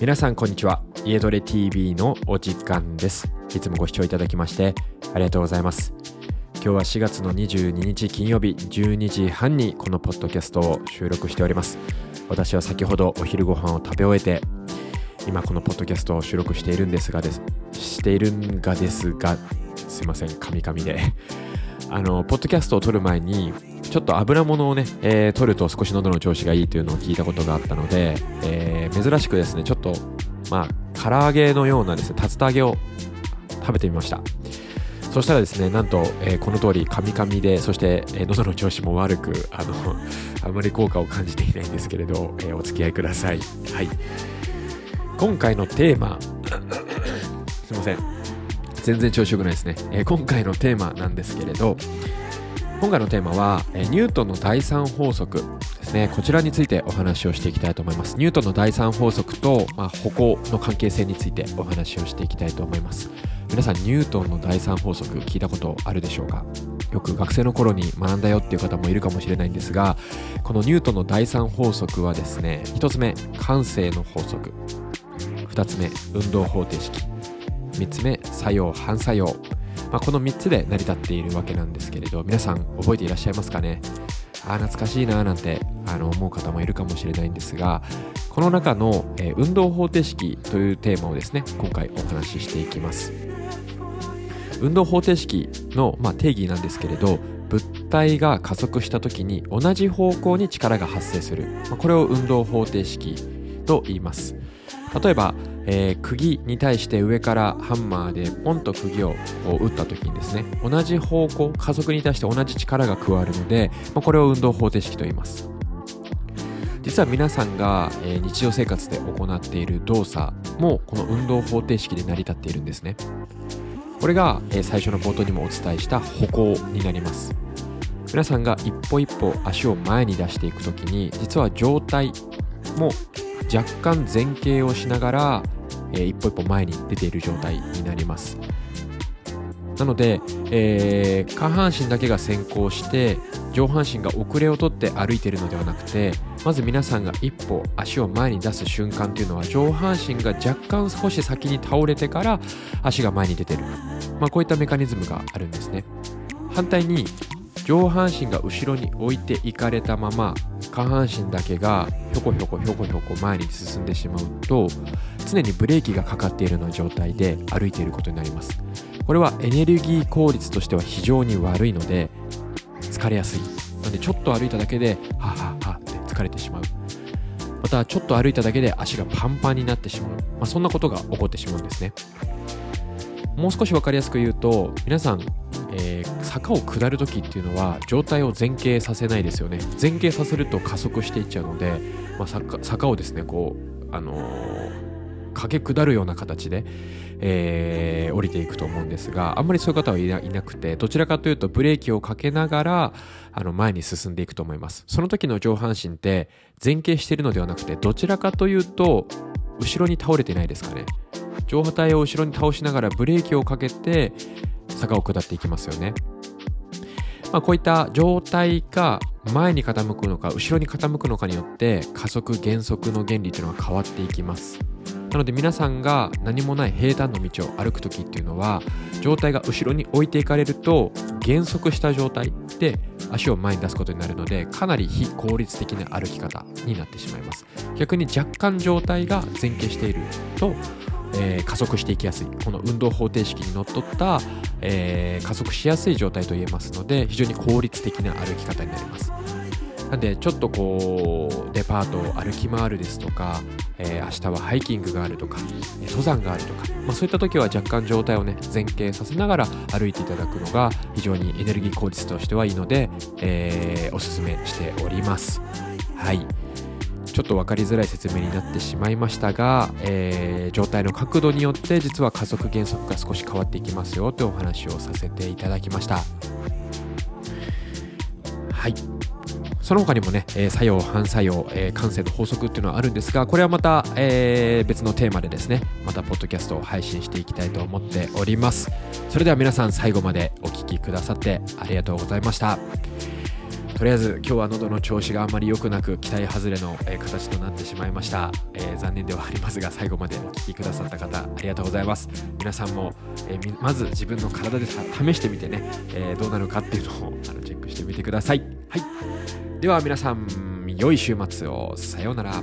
皆さんこんにちは。家トレ TV のお時間です。いつもご視聴いただきましてありがとうございます。今日は4月の22日金曜日12時半にこのポッドキャストを収録しております。私は先ほどお昼ご飯を食べ終えて今このポッドキャストを収録しているんですがですしているんがですがすいませんカミカミで。あのポッドキャストを撮る前にちょっと油物をね、えー、取ると少し喉の調子がいいというのを聞いたことがあったので、えー、珍しくですね、ちょっと、まあ、唐揚げのようなですね、竜田揚げを食べてみました。そしたらですね、なんと、えー、この通り、カミカミで、そして、えー、喉の調子も悪く、あの、あまり効果を感じていないんですけれど、えー、お付き合いください。はい。今回のテーマ、すいません。全然調子良くないですね、え。今回のテーマなんですけれど、今回のテーマは、えニュートンの第三法則ですね。こちらについてお話をしていきたいと思います。ニュートンの第三法則と、まあ、歩行の関係性についてお話をしていきたいと思います。皆さん、ニュートンの第三法則聞いたことあるでしょうか？よく学生の頃に学んだよっていう方もいるかもしれないんですが、このニュートンの第三法則はですね、1つ目、感性の法則。2つ目、運動方程式。3つ目、作用、反作用。まあ、この3つで成り立っているわけなんですけれど皆さん覚えていらっしゃいますかね？ああ懐かしいななんてあの思う方もいるかもしれないんですがこの中の、えー、運動方程式というテーマをですね今回お話ししていきます。運動方程式の、まあ、定義なんですけれど物体が加速した時に同じ方向に力が発生する、まあ、これを運動方程式と言います。例えばえー、釘に対して上からハンマーでポンと釘を打った時にですね同じ方向加速に対して同じ力が加わるので、まあ、これを運動方程式と言います。実は皆さんが、えー、日常生活で行っている動作もこの運動方程式で成り立っているんですね。これが、えー、最初の冒頭にもお伝えした歩行になります。皆さんが一歩一歩足を前に出していく時に実は上体も若干前傾をしながら、えー、一歩一歩前に出ている状態になります。なので、えー、下半身だけが先行して上半身が遅れをとって歩いているのではなくてまず皆さんが一歩足を前に出す瞬間というのは上半身が若干少し先に倒れてから足が前に出てる、まあ、こういったメカニズムがあるんですね。反対に上半身が後ろに置いていかれたまま下半身だけがひょこひょこひょこひょこ前に進んでしまうと常にブレーキがかかっているような状態で歩いていることになります。これはエネルギー効率としては非常に悪いので疲れやすい。なのでちょっと歩いただけではははって疲れてしまう。またちょっと歩いただけで足がパンパンになってしまう、まあ、そんなことが起こってしまうんですね。もう少し分かりやすく言うと皆さんえー、坂を下る時っていうのは状態を前傾させないですよね。前傾させると加速していっちゃうので、まあ、坂坂をですねこうあのー、駆け下るような形で、えー、降りていくと思うんですがあんまりそういう方はいなくてどちらかというとブレーキをかけながらあの前に進んでいくと思います。その時の上半身って前傾しているのではなくてどちらかというと後ろに倒れてないですかね。上波体を後ろに倒しながらブレーキをかけて坂を下っていきますよね。まあ、こういった状態が前に傾くのか後ろに傾くのかによって加速減速の原理というのが変わっていきます。なので皆さんが何もない平坦の道を歩く時っていうのは状態が後ろに置いていかれると減速した状態で足を前に出すことになるのでかなり非効率的な歩き方になってしまいます逆に若干状態が前傾しているとえー、加速していきやすい。この運動方程式にのっとった、えー、加速しやすい状態と言えますので非常に効率的な歩き方になります。なんでちょっとこうデパートを歩き回るですとか、えー、明日はハイキングがあるとか登山があるとか、まあ、そういった時は若干状態をね前傾させながら歩いていただくのが非常にエネルギー効率としてはいいので、えー、おすすめしております。はい。ちょっと分かりづらい説明になってしまいましたが、えー、状態の角度によって実は加速減速が少し変わっていきますよというお話をさせていただきましたはいその他にもね、えー、作用、反作用、えー、感性の法則っていうのはあるんですが、これはまた、えー、別のテーマでですね、またポッドキャストを配信していきたいと思っております。それでは皆さん最後までお聴きくださってありがとうございました。とりあえず今日は喉の調子があまり良くなく期待外れの、えー、形となってしまいました、えー、残念ではありますが最後までお聴きくださった方ありがとうございます。皆さんも、えー、まず自分の体で試してみてね、えどうなるかっていうのをあのチェックしてみてください。はい。では皆さん良い週末を。さようなら。